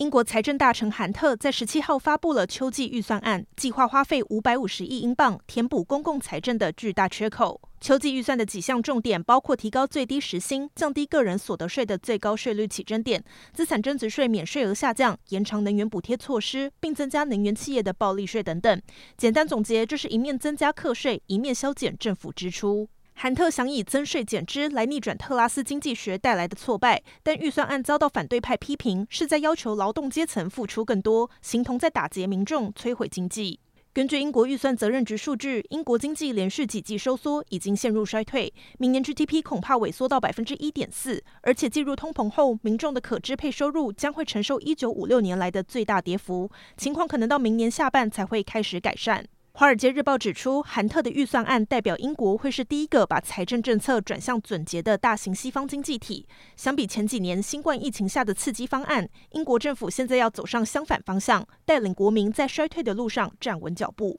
英国财政大臣韩特在十七号发布了秋季预算案，计划花费五百五十亿英镑填补公共财政的巨大缺口。秋季预算的几项重点包括提高最低时薪、降低个人所得税的最高税率起征点、资产增值税免税额下降、延长能源补贴措施，并增加能源企业的暴利税等等。简单总结，就是一面增加课税，一面削减政府支出。韩特想以增税减支来逆转特拉斯经济学带来的挫败，但预算案遭到反对派批评，是在要求劳动阶层付出更多，形同在打劫民众、摧毁经济。根据英国预算责任局数据，英国经济连续几季收缩，已经陷入衰退，明年 GDP 恐怕萎缩到百分之一点四，而且进入通膨后，民众的可支配收入将会承受一九五六年来的最大跌幅，情况可能到明年下半才会开始改善。《华尔街日报》指出，韩特的预算案代表英国会是第一个把财政政策转向总结的大型西方经济体。相比前几年新冠疫情下的刺激方案，英国政府现在要走上相反方向，带领国民在衰退的路上站稳脚步。